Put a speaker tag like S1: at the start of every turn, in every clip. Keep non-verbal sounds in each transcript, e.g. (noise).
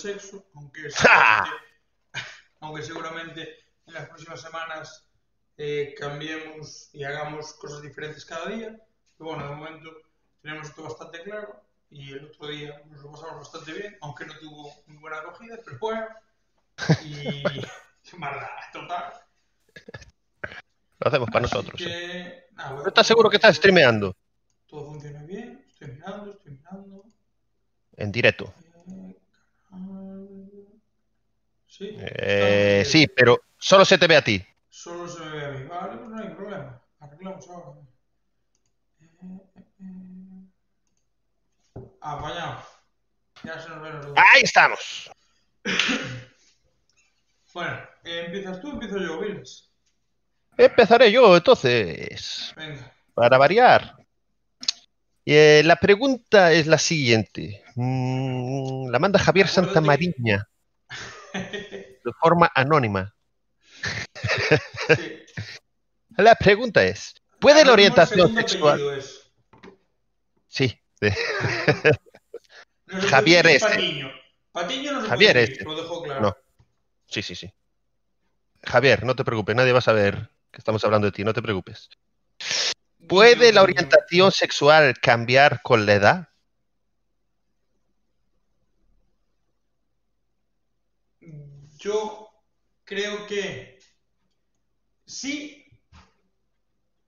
S1: sexo, aunque (laughs) seguramente, aunque seguramente en las próximas semanas eh, cambiemos y hagamos cosas diferentes cada día. Pero bueno, de momento tenemos esto bastante claro y el otro día nos lo pasamos bastante bien, aunque no tuvo muy buena acogida, pero bueno. Y (laughs) maldad, total.
S2: Lo hacemos para nosotros.
S1: Así
S2: sí.
S1: que, nada, voy a-
S2: ¿No estás seguro que estás streameando?
S1: Todo funciona bien, estoy mirando, estoy mirando.
S2: En directo.
S1: Eh, canal. Sí,
S2: Eh, sí, pero solo se te ve a ti.
S1: Solo se me ve a mí. Vale, pues no hay problema. Arreglamos ahora. Apañado. Ya se nos dos.
S2: Ahí estamos. (coughs)
S1: Bueno, ¿empiezas tú o empiezo yo, Viles?
S2: Empezaré yo, entonces.
S1: Venga.
S2: Para variar. Eh, la pregunta es la siguiente. Mm, la manda Javier Santamariña de forma anónima.
S1: Sí.
S2: La pregunta es, ¿puede la
S1: Anónimo,
S2: orientación sexual...
S1: es.
S2: Sí, (laughs) Javier
S1: puede decir
S2: este.
S1: Patiño. Patiño no se
S2: Javier
S1: puede decir,
S2: este.
S1: Lo dejo claro.
S2: No. sí, sí, sí. Javier, no te preocupes, nadie va a saber que estamos hablando de ti, no te preocupes. ¿Puede la orientación sexual cambiar con la edad?
S1: Yo creo que sí,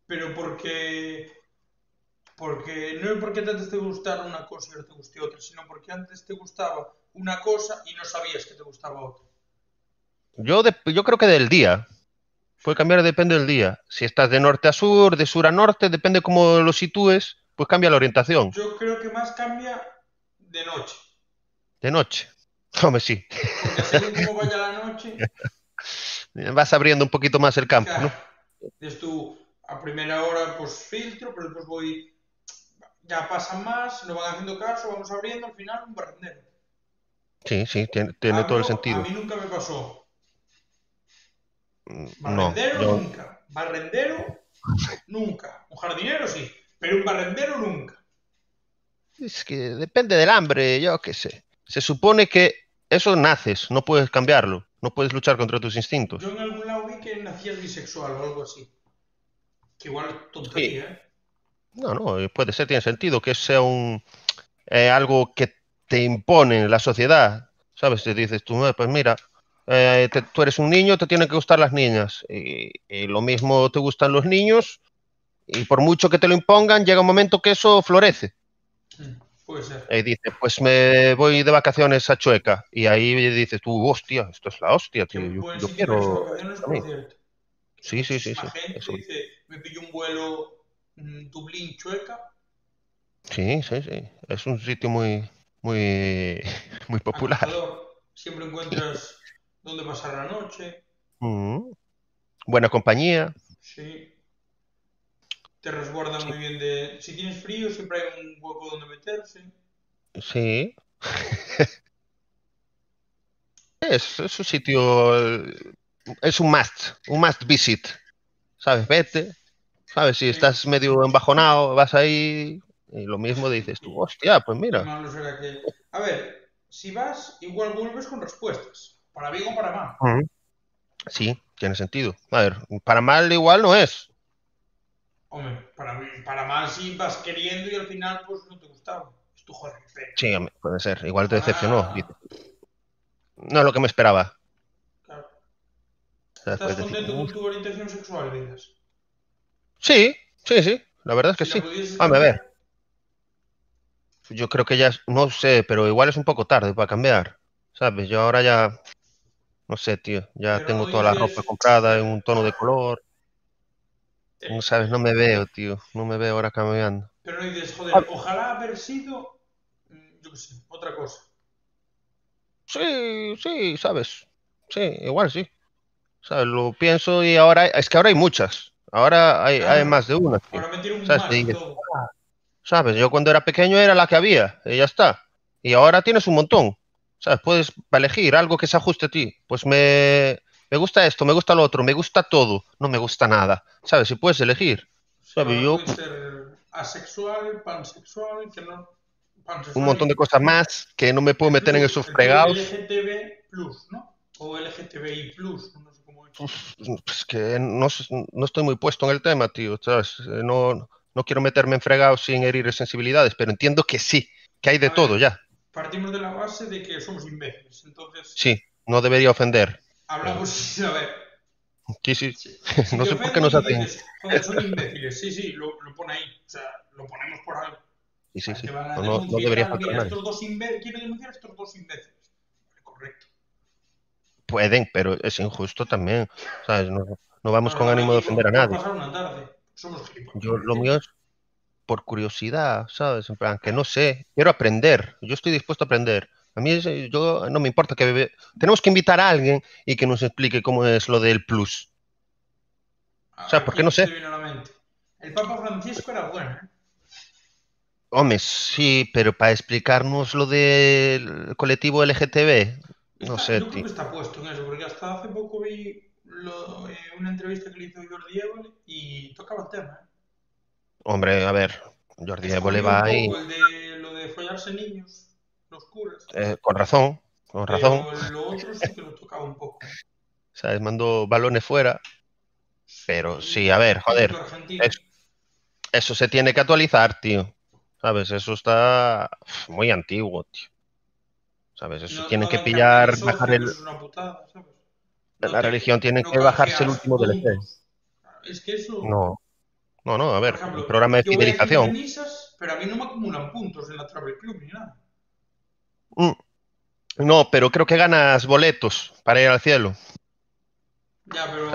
S1: pero porque porque no es porque antes te gustara una cosa y ahora te guste otra, sino porque antes te gustaba una cosa y no sabías que te gustaba otra.
S2: Yo, de- yo creo que del día. Puede cambiar, depende del día. Si estás de norte a sur, de sur a norte, depende cómo lo sitúes, pues cambia la orientación.
S1: Yo creo que más cambia de noche,
S2: De noche. Hombre, sí.
S1: porque según cómo vaya la noche, (laughs)
S2: Vas abriendo un poquito más el campo, ¿no?
S1: Claro. Dices tú, a primera hora, pues filtro, pero después voy. Ya pasan más, no van haciendo caso, vamos abriendo, al final un barrendero.
S2: Sí, sí, tiene, tiene todo el sentido.
S1: A mí nunca me pasó.
S2: No,
S1: Barrendero nunca. Barrendero nunca. Un jardinero sí, pero un barrendero nunca.
S2: Es que depende del hambre, yo qué sé. Se supone que eso naces, no puedes cambiarlo, no puedes luchar contra tus instintos.
S1: Yo en algún lado vi que nacías bisexual o algo así. Que igual tontería, ¿eh?
S2: No, no, eh, puede ser, tiene sentido que sea un eh, algo que te impone la sociedad, ¿sabes? Te dices tú, "Eh, pues mira, eh, te- tú eres un niño, te tienen que gustar las niñas. Y, y lo mismo te gustan los niños, y por mucho que te lo impongan, llega un momento que eso florece.
S1: Puede ser.
S2: Y dices, pues me voy de vacaciones a Chueca. Y ahí dices tú, hostia, esto es la hostia, tío. Yo,
S1: buen
S2: yo quiero.
S1: vacaciones,
S2: a
S1: por
S2: mí".
S1: cierto.
S2: Sí, sí, sí, sí,
S1: gente
S2: eso.
S1: dice, me pillo un vuelo mm, Dublín-Chueca.
S2: Sí, sí, sí. Es un sitio muy, muy, (laughs) muy popular.
S1: Siempre encuentras dónde pasar la noche.
S2: Mm. Buena compañía.
S1: Sí. Te resguarda muy bien de... Si tienes frío, siempre hay un hueco donde meterse.
S2: Sí. (laughs) Es, es un sitio. eh, Es un must. Un must visit. ¿Sabes? Vete. ¿Sabes? Si estás medio embajonado, vas ahí. Y lo mismo dices tú, hostia, pues mira.
S1: malo será que... A ver, si vas, igual vuelves con respuestas. Para bien o para mal.
S2: Sí, tiene sentido. A ver, para mal igual no es.
S1: Hombre, para, para mal si vas queriendo y al final pues no te gustaba. Es tu joder, qué pena.
S2: Sí, puede ser. Igual te decepcionó.
S1: Ah.
S2: dices. No es lo que me esperaba.
S1: Claro. ¿Estás contento con tu orientación sexual, Vidas?
S2: Sí, sí, sí. La verdad es que sí. Hombre, a ver. Yo creo que ya, no sé, pero igual es un poco tarde para cambiar, ¿sabes? Yo ahora ya, no sé, tío, ya
S1: Pero
S2: tengo toda la
S1: dices-
S2: ropa comprada en un tono de color, no sabes, no me veo, tío, no me veo ahora cambiando.
S1: Pero no dices, joder,
S2: Ah.
S1: ojalá haber sido, mm, yo qué sé, otra cosa.
S2: Sí, sí, sabes, sí, igual sí, ¿sabes? Lo pienso y ahora, es que ahora hay muchas, ahora hay, hay más de una, tío,
S1: Ahora metieron un
S2: ¿Sabes?
S1: más
S2: Te
S1: y
S2: dices,
S1: todo.
S2: ¿sabes? Yo cuando era pequeño era la que había y ya está, y ahora tienes un montón, ¿sabes? Puedes elegir algo que se ajuste a ti, pues me, me gusta esto, me gusta lo otro, me gusta todo, no me gusta nada, ¿sabes? Si puedes elegir.
S1: O sea,
S2: Sabe,
S1: ahora
S2: yo-
S1: puede ser asexual, pansexual, que no...
S2: Un montón de cosas más que no me puedo meter en esos fregados.
S1: LGTB Plus, ¿no? O LGTBI Plus, no sé cómo es.
S2: Pues que no, no estoy muy puesto en el tema, tío, ¿sabes? Eh, No, no quiero meterme en fregados sin herir sensibilidades, pero entiendo que sí, que hay de
S1: A ver.
S2: todo ya.
S1: Partimos de la base de que somos imbéciles. Entonces,
S2: Sí, no debería ofender.
S1: Hablamos sin (laughs) saber.
S2: Sí, sí, (laughs) No sé por qué nos hacen-
S1: son imbéciles. Sí, sí, lo, lo pone ahí. O sea, lo ponemos por algo.
S2: sí, sí, sí. No, no, no debería
S1: mira,
S2: faltar nadie.
S1: estos dos imbe- quiero denunciar a estos dos imbéciles. Correcto.
S2: Pueden, pero es injusto también, ¿sabes? No, no vamos con ánimo de ofender a nadie.
S1: pasar una tarde. Somos gilipollas.
S2: Yo lo mío es por curiosidad, ¿sabes? En plan, que no sé, quiero aprender, yo estoy dispuesto a aprender. A mí es- yo no me importa que tenemos que invitar a alguien y que nos explique cómo es lo del plus. O sea,
S1: ver,
S2: ¿por qué
S1: ¿quién
S2: no sé?
S1: El Papa Francisco era bueno, ¿eh?
S2: Hombre, sí, pero para explicarnos lo del colectivo LGTB, no
S1: Está-
S2: sé,
S1: yo creo que está puesto en eso, porque hasta hace poco vi lo- eh, una entrevista que le hizo Jordi Évole y tocaba el tema. ¿eh?
S2: Hombre, a ver, Jordi Évole va ahí,
S1: el de lo de follarse niños, los curas.
S2: eh, con razón, con razón,
S1: Pero lo otro sí que lo tocaba un poco.
S2: ¿sabes? Mandó balones fuera, pero sí, a ver, joder, eso se tiene que actualizar, tío. ¿Sabes? Eso está muy antiguo, tío. ¿Sabes? Eso
S1: No-
S2: tienen
S1: no
S2: que pillar, bajar el,
S1: eso es una putada, ¿sabes?
S2: la
S1: te-
S2: religión tiene
S1: no
S2: que bajarse el último DLC.
S1: Es que eso.
S2: No, no, no, a ver,
S1: ejemplo,
S2: un programa de fidelización.
S1: misas, pero a mí no me acumulan puntos en la Travel Club ni nada.
S2: Mm. No, pero creo que ganas boletos para ir al cielo.
S1: Ya, pero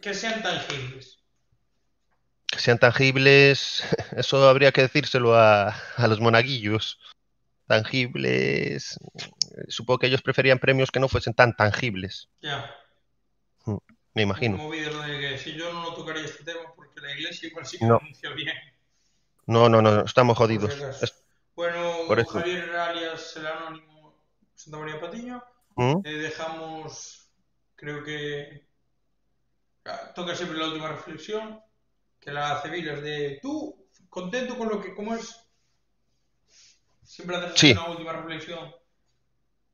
S1: que sean tangibles.
S2: Que sean tangibles, (laughs) eso habría que decírselo a, a los monaguillos. Tangibles, supongo que ellos preferían premios que no fuesen tan tangibles,
S1: Ya.
S2: me imagino.
S1: Como de que si yo no lo tocaría este tema porque la iglesia igual sí que
S2: No.
S1: bien.
S2: No, no, no, estamos jodidos.
S1: Bueno. Javier alias el anónimo Santa María Patiño.
S2: ¿Mm?
S1: Eh, dejamos, creo que ah, toca siempre la última reflexión, que la hace Vilas de tú, contento con lo que, ¿cómo es? Siempre haces
S2: Sí.
S1: una última reflexión.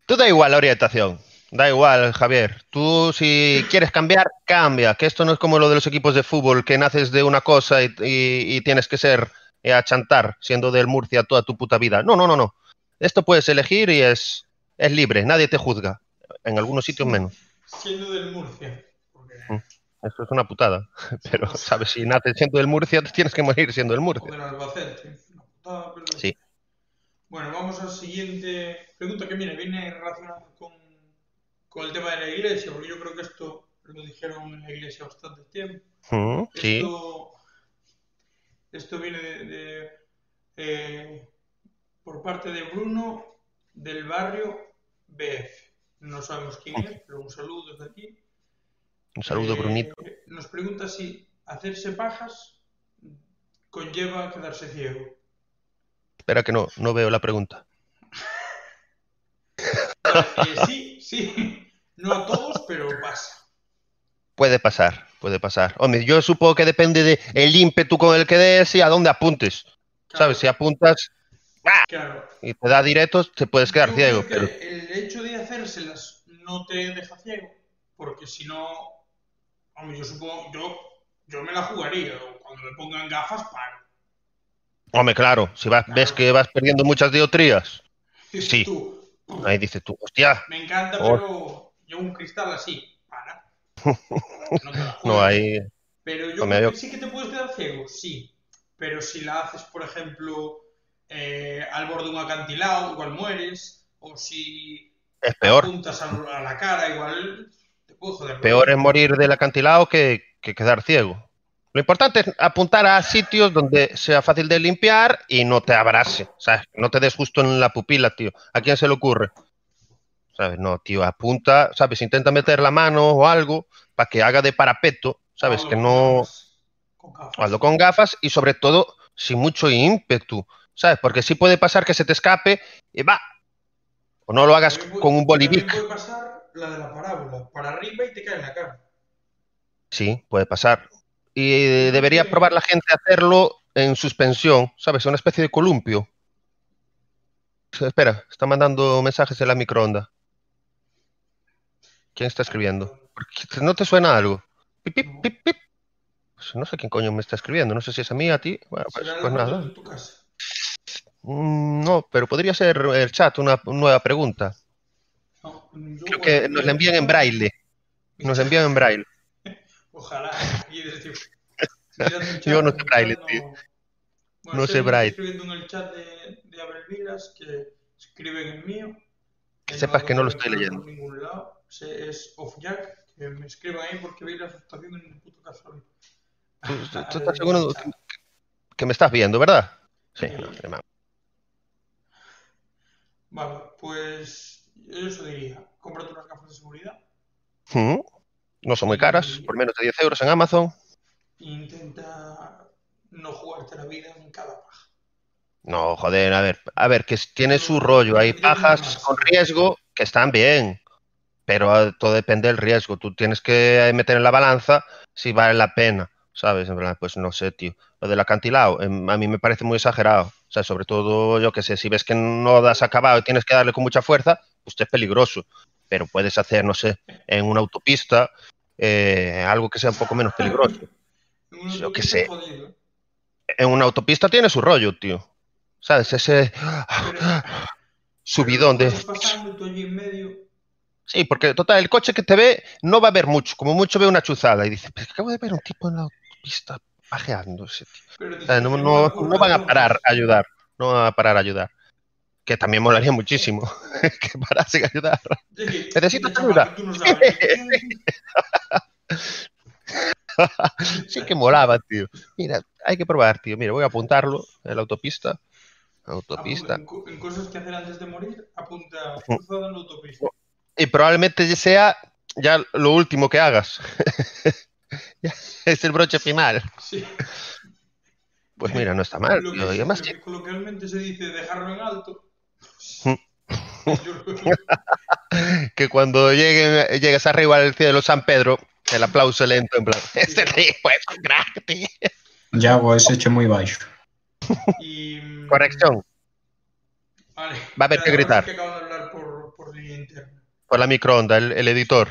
S2: Tú da igual la orientación, da igual, Javier. Tú si quieres cambiar, cambia. Que esto no es como lo de los equipos de fútbol, que naces de una cosa y, y- y tienes que ser a chantar siendo del Murcia toda tu puta vida. No, no, no, no. Esto puedes elegir y es, es libre, nadie te juzga. En algunos sitios menos.
S1: Siendo del Murcia. Porque,
S2: Mm. Eso es una putada. (laughs) Pero, ¿sabes? Si naces siendo del Murcia, te tienes que morir siendo del
S1: o
S2: Murcia.
S1: del Albacete. Una putada, pero-
S2: Sí.
S1: Bueno, vamos a la siguiente pregunta que viene, viene relacionada con, con el tema de la iglesia, porque yo creo que esto lo dijeron en la iglesia bastante tiempo.
S2: Mm, Sí.
S1: Esto, viene de, de, eh, por parte de Bruno del barrio BF. No sabemos quién es, pero un saludo desde aquí.
S2: Un saludo,
S1: Eh,
S2: Brunito.
S1: Nos pregunta si hacerse pajas conlleva quedarse ciego.
S2: Espera que no, no veo la pregunta. (laughs)
S1: Eh, sí, sí. No a todos, pero pasa.
S2: Puede pasar, puede pasar. Hombre, yo supongo que depende de el ímpetu con el que des y a dónde apuntes. ¿Sabes? Si apuntas
S1: Claro.
S2: y te da directos, te puedes quedar
S1: Yo
S2: ciego.
S1: creo
S2: Pero
S1: el hecho de hacérselas no te deja ciego, porque si no, hombre, yo supongo, yo, yo me la jugaría, cuando me pongan gafas, paro.
S2: Hombre, claro, si vas, ves que vas perdiendo muchas diotrías, Sí.
S1: tú,
S2: ahí dices tú, hostia,
S1: me encanta,
S2: Oh.
S1: pero yo un cristal así. (laughs) No, te la
S2: no
S1: juegas.
S2: hay.
S1: Pero yo creo que sí que te puedes quedar ciego, sí. Pero si la haces, por ejemplo, eh, al borde de un acantilado, igual mueres. O si
S2: Es peor.
S1: apuntas a, a la cara, igual te puedo joder.
S2: Peor es morir del acantilado que, que quedar ciego. Lo importante es apuntar a sitios donde sea fácil de limpiar y no te abrase. ¿sabes? No te des justo en la pupila, tío. ¿A quién se le ocurre? ¿Sabes? No, tío, apunta, ¿sabes? Intenta meter la mano o algo para que haga de parapeto, ¿sabes?
S1: Hazlo
S2: Que no.
S1: Con gafas.
S2: Hazlo con gafas y sobre todo sin mucho ímpetu, ¿sabes? Porque sí puede pasar que se te escape y va. O no lo hagas con un bolivic.
S1: puede pasar la de la parábola, para arriba y te cae en la cara.
S2: Sí, puede pasar. Y debería probar la gente a hacerlo en suspensión, ¿sabes? Una especie de columpio. espera, está mandando mensajes en la microonda. ¿Quién está escribiendo? ¿No te suena algo? Pip, pip, pip, pip. Pues no sé quién coño me está escribiendo. No sé si es a mí, a ti. Bueno, pues, pues nada.
S1: En tu casa?
S2: Mm, no, pero podría ser el chat una nueva pregunta.
S1: No, yo,
S2: Creo que nos la envían en braille. Nos la envían en braille.
S1: Ojalá. (laughs)
S2: Yo no sé braille,
S1: no-
S2: tío.
S1: Bueno,
S2: No sé braille.
S1: está escribiendo en el chat de, de Abel Vilas que escriben en mío.
S2: Que sepas que no lo estoy leyendo.
S1: Por ningún lado. Es off Jack, que me escriban ahí porque lo está haciendo en un puto caso.
S2: ¿Tú, (laughs) estás seguro que, que me estás viendo, verdad? Sí.
S1: Vale, pues yo eso diría. Cómprate unas gafas de seguridad.
S2: Mm, No son muy caras, por menos de 10 euros en Amazon.
S1: Intenta no jugarte la vida en cada paja.
S2: No, joder, a ver, a ver, que tiene su rollo. Hay pajas con riesgo que están bien, pero eh, todo depende del riesgo. Tú tienes que meter en la balanza si vale la pena, ¿sabes? En plan, pues no sé, tío. Lo del acantilado, em, a mí me parece muy exagerado. O sea, sobre todo, yo que sé, si ves que no das acabado y tienes que darle con mucha fuerza, pues es peligroso. Pero puedes hacer, no sé, en una autopista, eh, algo que sea un poco menos peligroso. Yo qué
S1: autopista
S2: sé.
S1: ¿eh?
S2: En una autopista tiene su rollo, tío. ¿Sabes? Ese subidón de...
S1: Pero pasando en medio.
S2: Sí, porque total, el coche que te ve no va a ver mucho, como mucho ve una chuzada y dice, pero acabo de ver un tipo en la autopista pajeándose. tío".
S1: Pero te
S2: O sea, no, van a parar a ayudar, no van a parar a ayudar. Que también molaría muchísimo (laughs) que parasen a ayudar. Necesito ayuda.
S1: no. (laughs)
S2: Sí que molaba, tío. Mira, hay que probar, tío. Mira, voy a apuntarlo en la autopista. Autopista.
S1: En, co- en cosas que hacer antes de morir, apunta
S2: Mm.
S1: cruzado en la autopista.
S2: Y probablemente sea ya lo último que hagas. (laughs) Ya es el broche final.
S1: Sí.
S2: Pues mira, no está mal,
S1: Lo que, coloquialmente se dice dejarlo en alto. (laughs)
S2: Que cuando lleguen, llegues arriba al cielo de San Pedro, el aplauso lento, en plan, este tipo es un crack, tío.
S3: Yago es hecho muy baixo.
S1: y, mm,
S2: Corrección,
S1: Vale.
S2: Va a haber que gritar.
S1: que acabo de hablar por, por línea
S2: por la microonda, el, el editor.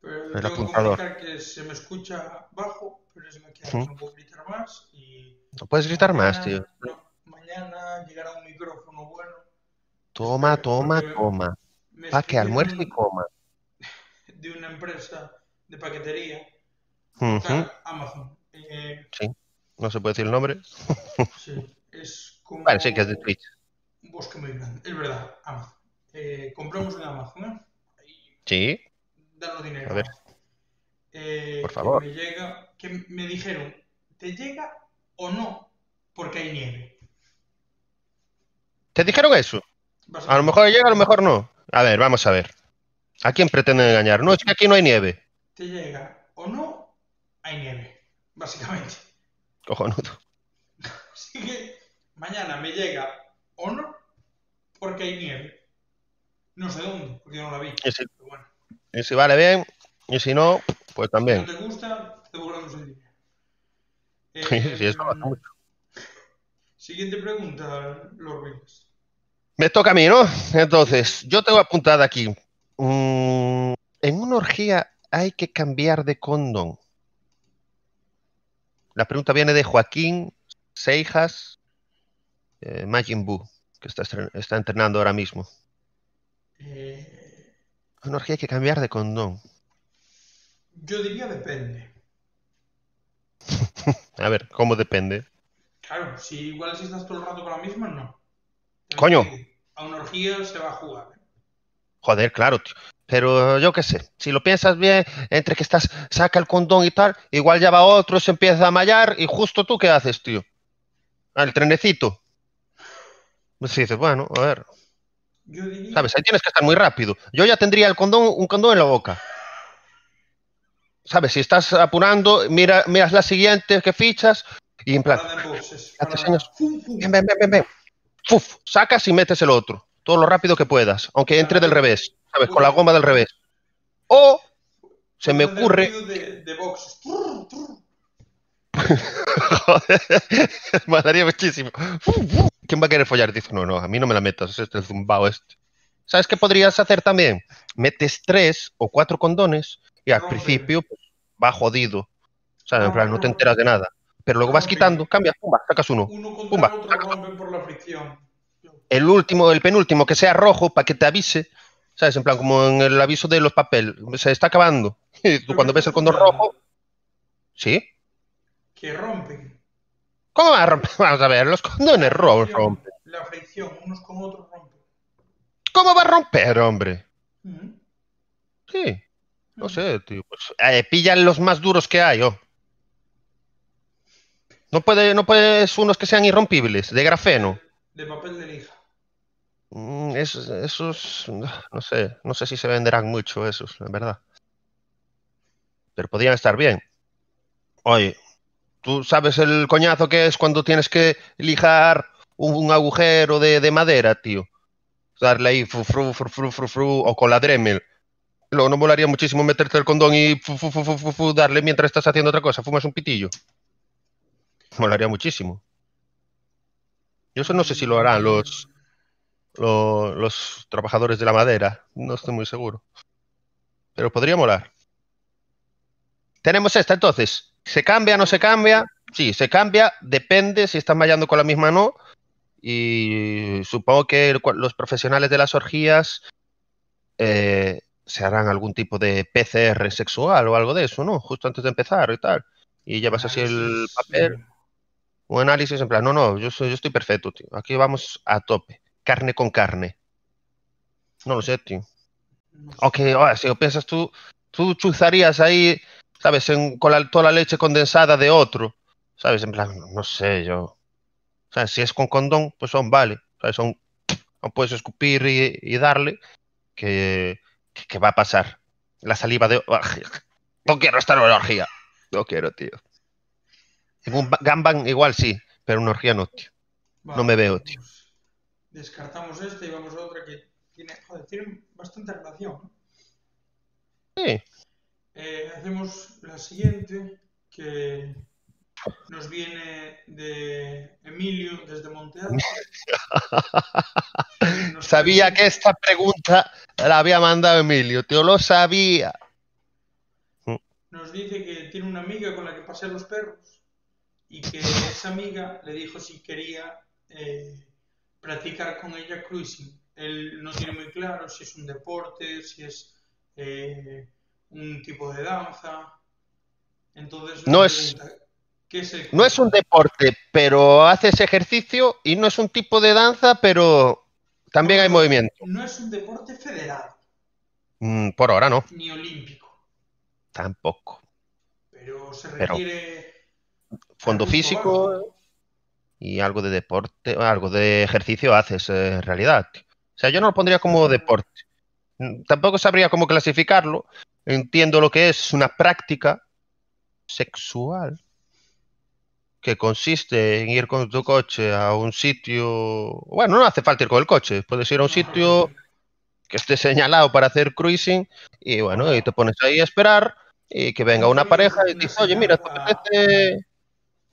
S1: Pero
S2: El apuntador.
S1: que se me escucha bajo, pero
S2: Ujú.
S1: que no puedo gritar más. Y
S2: No puedes gritar más,
S1: mañana-
S2: tío.
S1: no, mañana llegará un micrófono bueno.
S2: Toma, toma, toma. Pa' que almuerce y coma. (laughs)
S1: De una empresa de paquetería,
S2: Ujú.
S1: tal, Amazon. Eh,
S2: No se puede decir el nombre.
S1: sí, es como
S2: Vale, sí que es de Twitch.
S1: un bosque muy grande. Es verdad, Amazon. Eh, compramos en Amazon. Ahí,
S2: Sí,
S1: danos dinero.
S2: A ver.
S1: Eh,
S2: Por
S1: que
S2: favor.
S1: me llega, que me dijeron, ¿te llega o no? Porque hay nieve.
S2: ¿te dijeron eso? A lo mejor llega, a lo mejor no. A ver, vamos a ver. ¿A quién pretenden engañar? No, es que aquí no hay nieve.
S1: ¿Te llega o no? Hay nieve, básicamente.
S2: Cojonudo. (laughs)
S1: Así que mañana me llega o no, porque hay nieve. No sé dónde, porque yo no la vi.
S2: Y si,
S1: bueno,
S2: y si vale bien, y si no, pues
S1: si
S2: también.
S1: no te gusta, te devolvemos el dinero.
S2: Sí, eso
S1: Eh,
S2: mucho.
S1: Siguiente pregunta, Lord Willis.
S2: Me toca a mí, ¿no? Entonces, yo tengo apuntada aquí. mm, en una orgía hay que cambiar de condón. La pregunta viene de Joaquín Seijas eh, Majin Buu, que está, está entrenando ahora mismo.
S1: Eh,
S2: una orgía hay que cambiar de condón.
S1: yo diría depende. (laughs)
S2: A ver, ¿cómo depende?
S1: Claro, si igual si estás todo el rato con la misma, no.
S2: Coño.
S1: A una orgía se va a jugar. ¿eh?
S2: Joder, claro, tío. Pero yo qué sé, si lo piensas bien, entre que estás, saca el condón y tal, igual ya va otro, se empieza a mallar y justo tú qué haces, tío. Al trenecito. Pues dices, bueno, a ver,
S1: Yo diría.
S2: ¿sabes? Ahí tienes que estar muy rápido. Yo ya tendría el condón, un condón en la boca. ¿Sabes? Si estás apurando, mira, miras la siguiente que fichas y en plan, ven, ven, ven, ven, ven. Fuf, sacas y metes el otro. Todo lo rápido que puedas, aunque entre del revés, ¿sabes? Con la goma del revés. O se me ocurre
S1: ruido De, de boxes. (laughs)
S2: Joder, molaría muchísimo. ¿Quién va a querer follar? Dice, no, no, a mí no me la metas, este es el zumbao este. ¿Sabes qué podrías hacer también? Metes tres o cuatro condones y al principio pues, va jodido. ¿Sabes? En plan, no te
S1: Ah.
S2: enteras de nada. Pero luego vas quitando, cambias, pumba, sacas uno.
S1: Uno
S2: Pumba,
S1: otro
S2: saca-
S1: rompen por la fricción.
S2: El último, el penúltimo, que sea rojo para que te avise. ¿Sabes? En plan, como en el aviso de los papeles. Se está acabando. (laughs) Y tú cuando ves el condón rojo. ¿Sí?
S1: Que rompen.
S2: ¿Cómo va a romper? (laughs) Vamos a ver, los condones
S1: Fricción,
S2: rompen.
S1: La fricción, unos con otros rompen.
S2: ¿Cómo va a romper, hombre?
S1: Ujú.
S2: Sí, no
S1: Ujú.
S2: sé, tío. Pues, eh, pillan los más duros que hay, oh. No puede, no puedes unos que sean irrompibles, de grafeno.
S1: De papel de lija.
S2: Mm, es- esos, no sé, no sé si se venderán mucho esos, en verdad. Pero podrían estar bien. Oye, ¿tú sabes el coñazo que es cuando tienes que lijar un, agujero de, de madera, tío? Darle ahí fru, fru, fru, o con la Dremel. Luego no molaría muchísimo meterte el condón y darle mientras estás haciendo otra cosa. Fumas un pitillo. Molaría muchísimo. Yo eso no sé si lo harán los, lo- los trabajadores de la madera. No estoy muy seguro. Pero podría molar. Tenemos esta entonces. ¿Se cambia no se cambia? Sí, se cambia. Depende si están mallando con la misma o no. Y supongo que los profesionales de las orgías eh, se harán algún tipo de PCR sexual o algo de eso, ¿no? Justo antes de empezar y tal. Y llevas así el papel un análisis en plan, no, no, yo, soy, yo estoy perfecto, tío. Aquí vamos a tope. Carne con carne. No lo sé, tío. Aunque, ahora, si lo piensas tú, tú chuzarías ahí, ¿sabes? En- con la- toda la leche condensada de otro. ¿Sabes? En plan, no sé, yo. O sea, si es con condón, pues son, vale. ¿Sabes? Son, no puedes escupir y, y darle, que, que, que va a pasar. La saliva de... No quiero estar en una orgía. No quiero, tío. En un ba- gangbang igual sí, pero una orgía no, tío.
S1: Vale,
S2: no me veo, tío.
S1: pues descartamos esta y vamos a otra que tiene, joder, tiene bastante relación.
S2: Sí.
S1: Eh, hacemos la siguiente, que nos viene de Emilio desde Monteal. Nos (laughs)
S2: Sabía que esta pregunta la había mandado Emilio, tío, lo sabía.
S1: Nos dice que tiene una amiga con la que pasea los perros y que esa amiga le dijo si quería eh, practicar con ella cruising. Él no tiene muy claro si es un deporte, si es eh, un tipo de danza. Entonces
S2: No es-
S1: pregunta, ¿qué es el
S2: No es un deporte, pero haces ejercicio y no es un tipo de danza, pero también hay movimiento.
S1: No es un deporte federado
S2: Mm, por ahora no,
S1: ni olímpico,
S2: tampoco.
S1: pero se
S2: Pero-
S1: requiere
S2: Fondo
S1: Arbusto
S2: físico y algo de deporte, algo de ejercicio haces eh, en realidad. O sea, yo no lo pondría como deporte. Mm, Tampoco sabría cómo clasificarlo. Entiendo lo que es una práctica sexual que consiste en ir con tu coche a un sitio. Bueno, no hace falta ir con el coche, puedes ir a un sitio que esté señalado para hacer cruising y bueno, y te pones ahí a esperar y que venga una pareja y te dice, oye, mira, ¿te apetece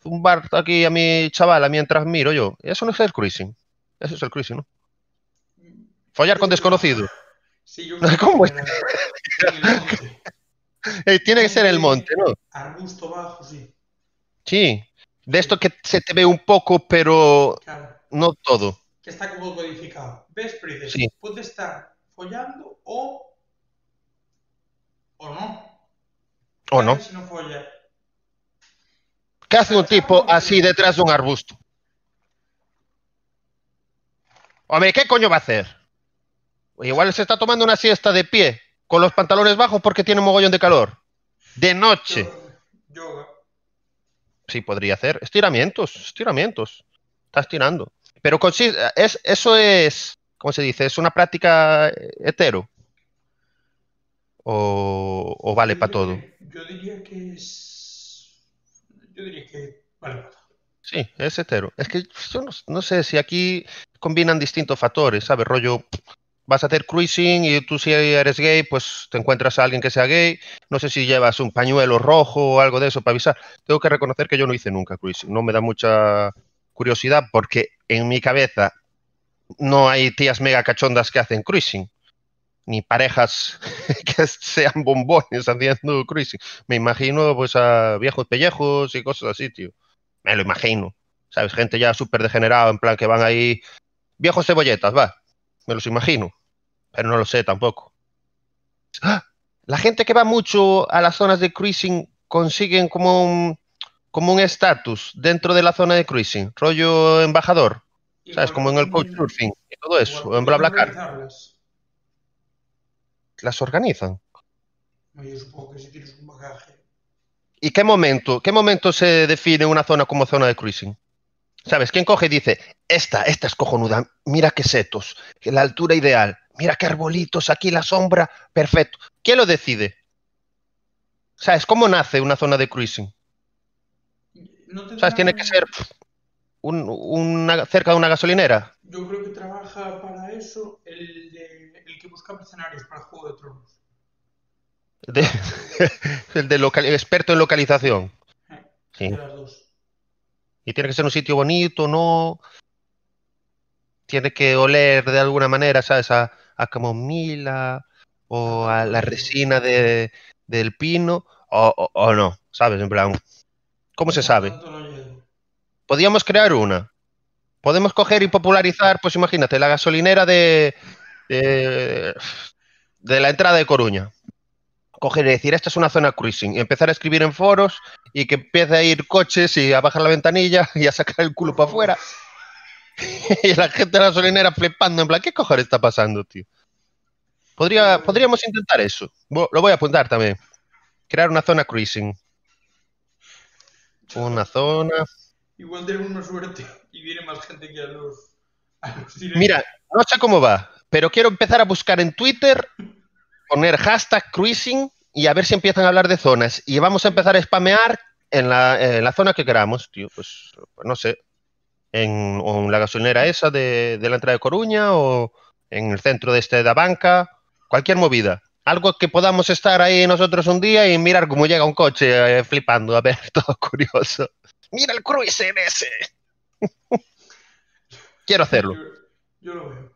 S2: zumbar aquí a mi chavala mientras miro yo? Eso no es el cruising. Eso es el cruising, ¿no? Follar con desconocido.
S1: Sí, yo (laughs)
S2: ¿Cómo?
S1: en el monte. (laughs)
S2: Eh, tiene que ser el monte, ¿no?
S1: Arbusto bajo, sí.
S2: Sí. De esto que se te ve un poco, pero
S1: Claro.
S2: no todo.
S1: Que está como codificado. ¿Ves, pero dices,
S2: Sí.
S1: puede estar follando o. o no.
S2: ¿O no?
S1: Si no folla.
S2: ¿Qué hace un tipo así detrás de un arbusto? Hombre, ¿qué coño va a hacer? Igual se está tomando una siesta de pie, con los pantalones bajos porque tiene un mogollón de calor. De noche.
S1: Yoga.
S2: Sí, podría hacer. Estiramientos, estiramientos. Está estirando. Pero consiste, es, eso es, ¿cómo se dice? ¿Es una práctica hetero? ¿O, o vale para todo?
S1: Yo diría que es. Yo diría que vale para todo.
S2: Sí, es hetero. Es que yo no, no sé si aquí combinan distintos factores, ¿sabes? Rollo, vas a hacer cruising y tú si eres gay, pues te encuentras a alguien que sea gay. No sé si llevas un pañuelo rojo o algo de eso para avisar. Tengo que reconocer que yo no hice nunca cruising. No me da mucha curiosidad porque en mi cabeza no hay tías mega cachondas que hacen cruising. Ni parejas (laughs) que sean bombones haciendo cruising. Me imagino pues a viejos pellejos y cosas así, tío. Me lo imagino. ¿Sabes? Gente ya súper degenerada, en plan que van ahí. Viejos cebolletas, va me los imagino, pero no lo sé tampoco. ¡Ah! La gente que va mucho a las zonas de cruising consiguen como un como un estatus dentro de la zona de cruising, rollo embajador, ¿sabes? Como en el couchsurfing y todo eso, en BlaBlaCar. Las organizan.
S1: Yo supongo que si tienes un bagaje.
S2: ¿Y qué momento, qué momento se define una zona como zona de cruising? ¿Sabes? ¿Quién coge y dice, esta, esta es cojonuda, mira qué setos, la altura ideal, mira qué arbolitos, aquí la sombra, perfecto. ¿Quién lo decide? ¿Sabes? ¿Cómo nace una zona de cruising?
S1: No
S2: ¿Sabes? Tiene que ser un, una, cerca de una gasolinera.
S1: Yo creo que trabaja para eso el, de, el que busca escenarios para Juego de Tronos.
S2: De, (laughs) el de local, experto en localización.
S1: Eh,
S2: Sí.
S1: de las dos.
S2: Y tiene que ser un sitio bonito, ¿no? Tiene que oler de alguna manera, ¿sabes? A, camomila o a la resina de, del pino o, o- no, ¿sabes? En plan, ¿cómo se sabe? Podríamos crear una. Podemos coger y popularizar, pues imagínate, la gasolinera de, de la entrada de Coruña. Coger y decir, esta es una zona cruising, y empezar a escribir en foros y que empiece a ir coches y a bajar la ventanilla (laughs) y a sacar el culo para afuera. (laughs) y la gente de la gasolinera flipando, en plan, ¿qué cojones está pasando, tío? Podría, podríamos intentar eso. Lo voy a apuntar también. Crear una zona cruising. Una zona.
S1: Igual tenemos una suerte y viene más gente que a los, a los.
S2: Mira, no sé cómo va, pero quiero empezar a buscar en Twitter, poner hashtag cruising y a ver si empiezan a hablar de zonas. Y vamos a empezar a spamear en la, en la zona que queramos, tío. Pues, pues no sé. En, la gasolinera esa de, de la entrada de Coruña o en el centro de este de banca. Cualquier movida. Algo que podamos estar ahí nosotros un día y mirar cómo llega un coche eh, flipando, a ver, (laughs) todo curioso. Mira el cruising ese. (laughs) Quiero hacerlo.
S1: Yo, yo lo veo.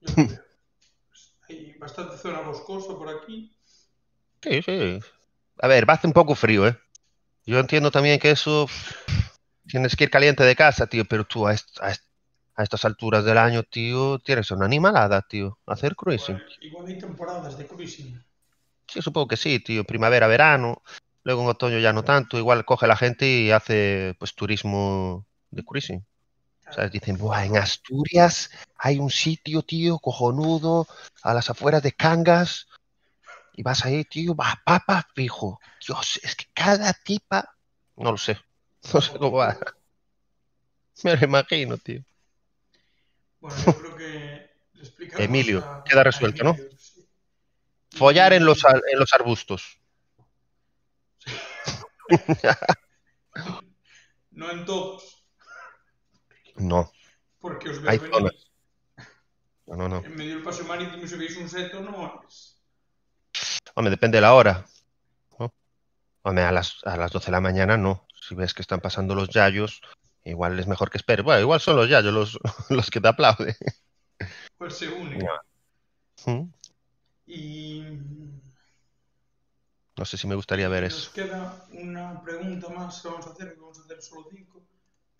S1: Yo lo (laughs) veo. Bastante zona boscosa por aquí.
S2: Sí, sí. A ver, va a hacer un poco frío, ¿eh? Yo entiendo también que eso tienes que ir caliente de casa, tío, pero tú a, est- a est- a estas alturas del año, tío, tienes una animalada, tío, hacer cruising.
S1: Igual, igual hay temporadas de cruising.
S2: Sí, supongo que sí, tío, primavera, verano, luego en otoño ya no tanto, igual coge la gente y hace, pues, turismo de cruising. ¿Sabes? Dicen, Buah, en Asturias hay un sitio, tío, cojonudo, a las afueras de Cangas, y vas ahí, tío, va papa fijo. Dios, es que cada tipa, no lo sé, (laughs) no sé cómo va. Me lo imagino, tío.
S1: Bueno, yo creo que le
S2: Emilio,
S1: a-
S2: queda resuelto, ¿no?
S1: Sí.
S2: Follar en los, en los arbustos. (laughs)
S1: No en todos,
S2: No,
S1: porque os veo venir.
S2: zonas. no, no, no.
S1: En medio del paseo marítimo, si veis un seto, no es.
S2: Hombre, depende de la hora. ¿no? Hombre, a las, a las 12 de la mañana no. Si ves que están pasando los yayos, igual es mejor que esperes. Bueno, igual son los yayos los, (laughs) los que te aplauden.
S1: Pues se une.
S2: Ya. ¿Mm?
S1: Y
S2: No sé si me gustaría ver
S1: nos
S2: eso.
S1: queda una pregunta más que vamos a hacer, que vamos a hacer solo cinco,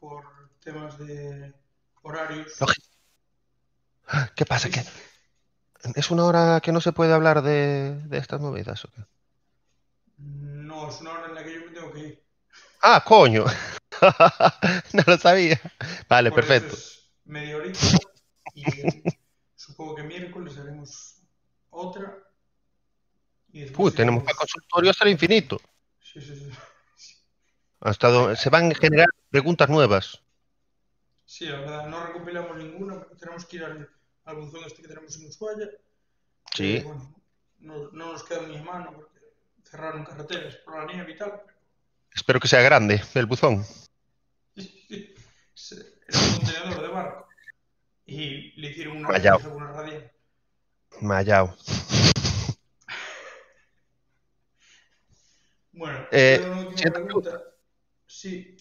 S1: por temas de horarios.
S2: Lógico. ¿Qué pasa? ¿Que ¿Es una hora que no se puede hablar de, de estas movidas? o qué?
S1: No, es una hora en la que yo me tengo que ir.
S2: Ah, coño. (laughs) no lo sabía. Vale,
S1: Por
S2: perfecto.
S1: es media horita y supongo que miércoles haremos otra. Y
S2: Uy, tenemos para
S1: iremos-
S2: consultorio hasta el infinito.
S1: Sí, sí, sí.
S2: Hasta do- se van a generar preguntas nuevas.
S1: Sí, la verdad, no recopilamos ninguna, porque tenemos que ir al, al buzón este que tenemos en Ushuaia.
S2: Sí.
S1: Eh, bueno, no, no nos queda muy a mano porque cerraron carreteras por la nieve y tal.
S2: Espero que sea grande el buzón. (laughs)
S1: Era un contenedor de barco. Y le hicieron una,
S2: Vaya.
S1: una radial.
S2: Mayao. (laughs)
S1: Bueno,
S2: Eh,
S1: pero una última
S2: siguiente
S1: pregunta. Sí.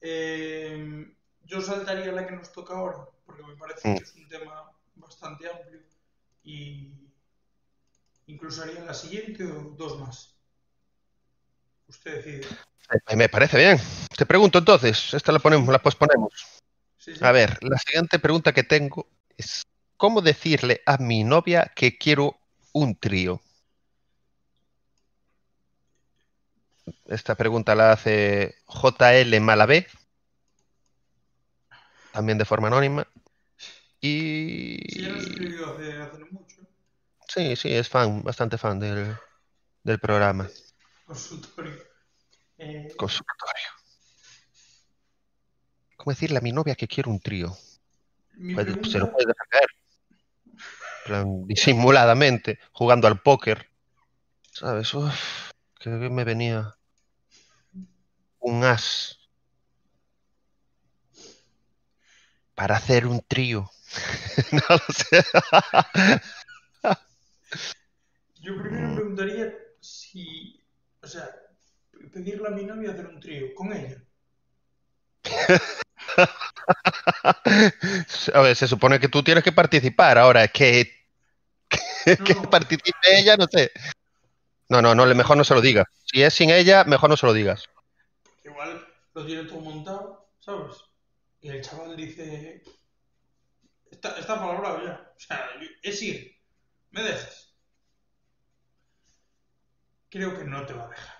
S1: Eh, yo saltaría la que nos toca ahora, porque me parece
S2: Mm.
S1: que es un tema bastante amplio y incluso haría la siguiente o dos más. Usted decide.
S2: Eh, Me parece bien. Te pregunto entonces, esta la ponemos, la posponemos.
S1: Sí, sí.
S2: A ver, la siguiente pregunta que tengo es ¿cómo decirle a mi novia que quiero un trío? Esta pregunta la hace JL Malabé, también de forma anónima. Y
S1: Sí, hace, mucho.
S2: sí, sí, es fan, bastante fan del, del programa.
S1: Consultorio. Eh,
S2: Consultorio. ¿Cómo decirle a mi novia que quiero un trío? Pues,
S1: pregunta,
S2: se lo puede plan, disimuladamente, jugando al póker. ¿Sabes? Uf, que me venía un as para hacer un trío. (laughs) no lo sé.
S1: yo primero
S2: Mm.
S1: preguntaría si, o sea, pedirle a mi novia hacer un trío con ella. (laughs)
S2: A ver, se supone que tú tienes que participar. Ahora, que,
S1: No, (laughs)
S2: que
S1: no.
S2: participe ella, no sé. No, no, no, mejor no se lo digas. Si es sin ella, mejor no se lo digas.
S1: igual lo tiene todo montado, ¿sabes? Y el chaval dice, está, está palabrado ya, o sea, es ir, ¿me dejas? Creo que no te va a dejar.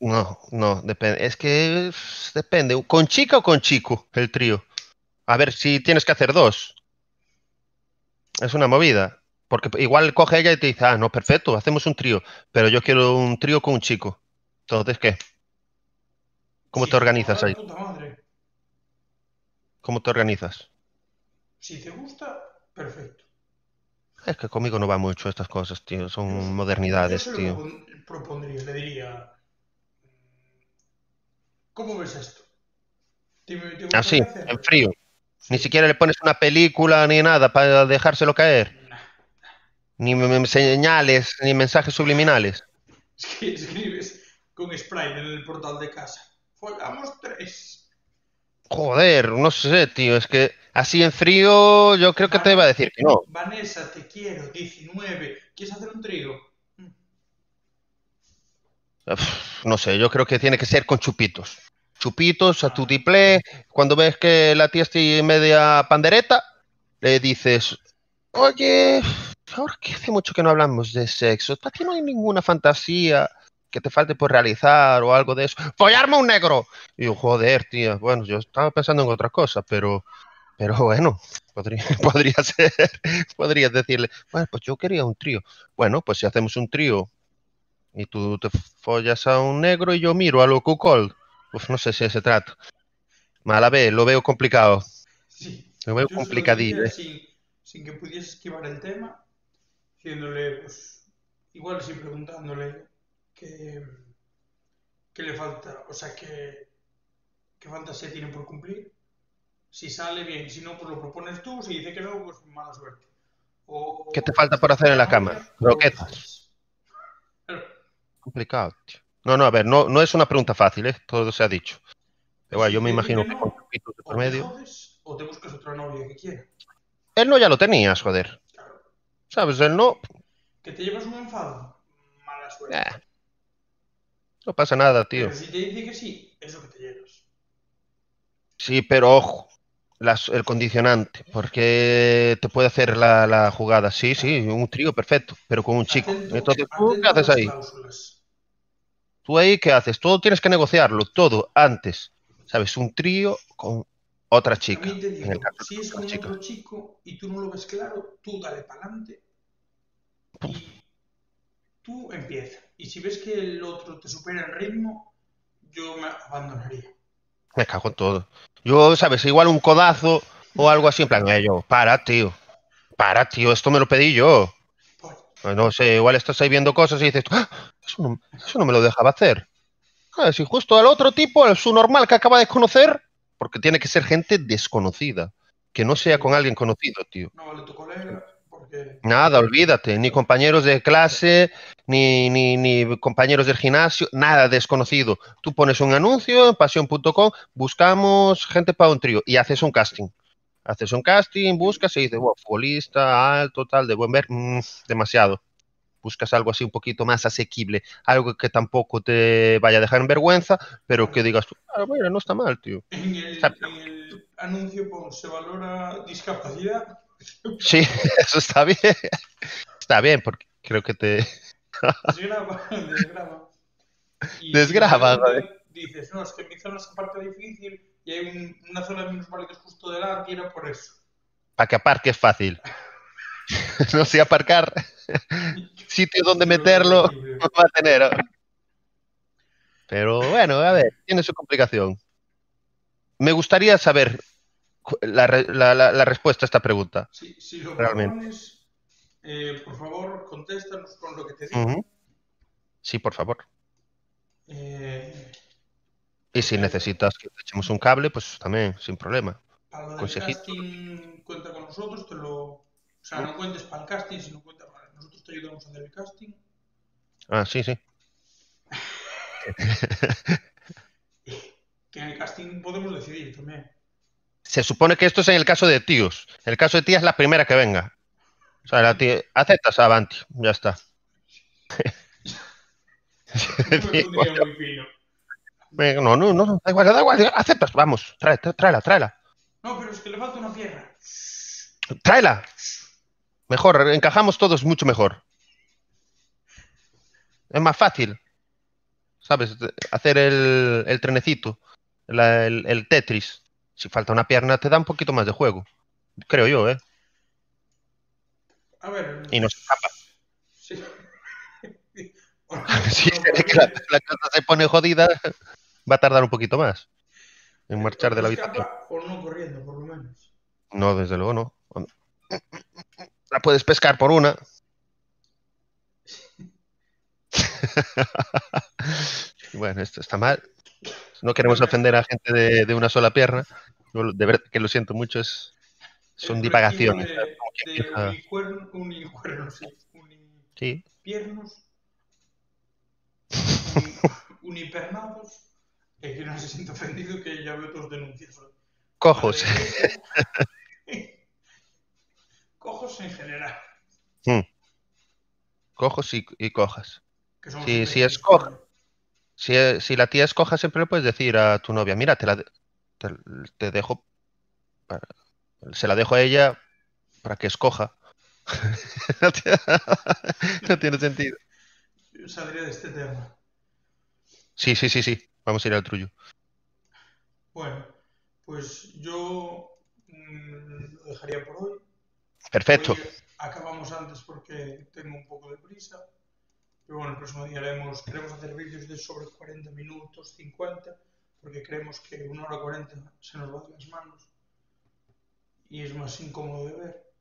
S2: No, no, depende. Es que depende. ¿Con chica o con chico el trío? A ver, si tienes que hacer dos. Es una movida. Porque igual coge ella y te dice, ah, no, perfecto, hacemos un trío. Pero yo quiero un trío con un chico. Entonces, ¿qué? ¿Cómo te organizas
S1: mola,
S2: ahí?
S1: puta madre.
S2: ¿Cómo te organizas?
S1: Si te gusta, perfecto.
S2: Es que conmigo no va mucho estas cosas, tío. Son modernidades,
S1: se lo
S2: tío.
S1: propon- propondría, le diría, ¿cómo ves esto? ¿Te, te gustaría
S2: Así, en frío. Ni siquiera le pones una película ni nada para dejárselo caer. Ni señales, ni mensajes subliminales.
S1: Es que escribes con spray en el portal de casa. Follamos tres.
S2: Joder, no sé, tío. Es que así en frío yo creo que te iba a decir que no.
S1: Vanessa, te quiero, 19. ¿Quieres hacer un trío?
S2: Uf, no sé, yo creo que tiene que ser con chupitos. Chupitos, a tu tiplé. Cuando ves que la tía está media pandereta, le dices, oye, ahora que hace mucho que no hablamos de sexo, ¿para ti no hay ninguna fantasía que te falte por realizar o algo de eso? ¡Follarme un negro! Y yo, joder, tía, bueno, yo estaba pensando en otra cosa, pero, pero bueno, podría, (laughs) podría ser, podrías decirle, bueno, pues yo quería un trío. Bueno, pues si hacemos un trío y tú te follas a un negro y yo miro a lo cuckold. Uf, no sé si se trata. Mala vez, lo veo complicado.
S1: Sí.
S2: Lo veo complicadillo.
S1: Sin, sin que pudiese esquivar el tema, diciéndole, pues, igual sí preguntándole qué, qué le falta, o sea, qué, qué fantasía tiene por cumplir. Si sale bien, si no, pues lo propones tú, si dice que no, pues mala suerte. O,
S2: ¿Qué te falta por hacer en la cama? Croquetas.
S1: Claro,
S2: Complicado, tío. No, no, a ver, no, no es una pregunta fácil, ¿eh? Todo se ha dicho. Pero bueno, yo me imagino
S1: que
S2: con de por
S1: o te buscas otra novia que quiera.
S2: Él no ya lo tenías, joder. ¿Sabes? Él no.
S1: ¿Que te llevas un enfado? Mala suerte.
S2: no pasa nada, tío.
S1: Pero si te dice que sí, eso que te llevas.
S2: Sí, pero ojo. las- el condicionante, porque te puede hacer la, la jugada. Sí, sí, un trío perfecto, pero con un chico.
S1: Atento-
S2: Entonces, ¿tú qué haces ahí?
S1: cláusulas.
S2: ¿Tú ahí qué haces? Todo tienes que negociarlo, todo, antes. ¿Sabes? Un trío con otra chica. En el
S1: digo,
S2: caso
S1: si es con otro chico y tú no lo ves claro, tú dale para adelante tú empieza. Y si ves que el otro te supera en ritmo, yo me abandonaría.
S2: Me cago en todo. Yo, ¿sabes? Igual un codazo o algo así, en plan, eh, yo, para, tío. Para, tío, esto me lo pedí yo.
S1: Pues,
S2: Pues No sé, igual estás ahí viendo cosas y dices, "Ah, eso, no, eso no me lo dejaba hacer. Ah, si justo al otro tipo, el su normal que acaba de conocer, porque tiene que ser gente desconocida, que no sea con alguien conocido, tío.
S1: no vale tu colega, porque
S2: Nada, olvídate, ni compañeros de clase, ni, ni, ni compañeros del gimnasio, nada desconocido. Tú pones un anuncio en pasión.com, buscamos gente para un trío y haces un casting. Haces un casting, buscas y dices, wow, futbolista, alto, tal, de buen ver, mm, demasiado. Buscas algo así un poquito más asequible, algo que tampoco te vaya a dejar en vergüenza, pero que digas, tú, ah, bueno, no está mal, tío.
S1: en el,
S2: Exacto.
S1: en el anuncio pon, se valora discapacidad.
S2: Sí, (laughs) eso está bien. Está bien, porque creo que te...
S1: Desgraba, (laughs) desgraba. Y
S2: Desgraba, joder.
S1: Dices, no, es que mi zona es parte difícil y hay un- una zona de minusválidos justo delante y era por eso.
S2: Para que aparque es fácil. (laughs) no sé aparcar, sitio donde meterlo no va a tener. Pero bueno, a ver, tiene su complicación. Me gustaría saber la, la- la- respuesta a esta pregunta.
S1: Si, si lo
S2: Realmente.
S1: propones, eh, por favor, contéstanos con lo que te digo.
S2: Sí, por favor.
S1: Eh,
S2: Y si necesitas que te echemos un cable, pues también, sin problema.
S1: para lo del casting, cuenta con nosotros, te lo... O sea, no cuentes para el casting, sino cuenta para... Nosotros te ayudamos a hacer el casting.
S2: Ah, sí, sí. (laughs)
S1: Que en el casting podemos decidir también.
S2: Se supone que esto es en el caso de tíos. En el caso de tía es la primera que venga. O sea, la tía, aceptas, avanti, ya está. (laughs) No, no, no, da igual, da igual, aceptas, vamos, trae, trae- tráela, tráela,
S1: No, pero es que le falta una pierna.
S2: tráela. Mejor, encajamos todos mucho mejor. Es más fácil, ¿sabes? Hacer el, el trenecito, la- el, el Tetris. Si falta una pierna, te da un poquito más de juego. Creo yo, ¿eh?
S1: A ver.
S2: Y nos escapa.
S1: Sí.
S2: Si se ve que la, la cosa se pone jodida, va a tardar un poquito más en marchar de la habitación.
S1: O no corriendo, por lo menos.
S2: No, desde luego no. La puedes pescar por una. (laughs) (laughs) bueno, esto está mal. No queremos ofender a gente de, de una sola pierna. De verdad que lo siento mucho, es, son divagaciones.
S1: De, de
S2: empieza-
S1: unicuerno, unicuernos, sí. Unipiernos. uni- unipernados. Eh, que no se sienta ofendido que ya veo todos denuncias.
S2: cojos.
S1: Vale. (laughs) (laughs) Cojos en general.
S2: Cojos y, y cojas.
S1: Un
S2: sí, es coja. Si, eh, si la tía es coja, siempre le puedes decir a tu novia, mira, te la de- te, te dejo, para- se la dejo a ella para que escoja. (laughs) no, tiene, (laughs) no tiene sentido.
S1: Yo Saldría de este tema.
S2: Sí, sí, sí, sí. Vamos a ir al trullo.
S1: Bueno, pues yo mm, lo dejaría por hoy.
S2: Perfecto.
S1: Hoy acabamos antes porque tengo un poco de prisa. Pero bueno, el próximo día haremos, queremos hacer vídeos de sobre 40 minutos, 50, porque creemos que una hora 40 se nos va de las manos y es más incómodo de ver.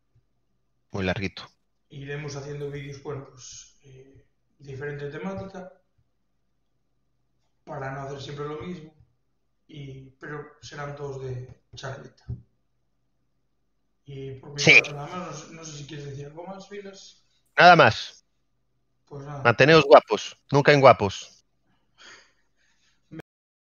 S2: Muy larguito.
S1: Iremos haciendo vídeos, bueno, pues eh, diferente temática para no hacer siempre lo mismo, y, pero serán todos de charleta. Y por mi
S2: Sí.
S1: parte nada más, no sé si quieres decir algo más, Vilas.
S2: Nada más.
S1: Pues.
S2: Manteneos guapos. Nunca en guapos.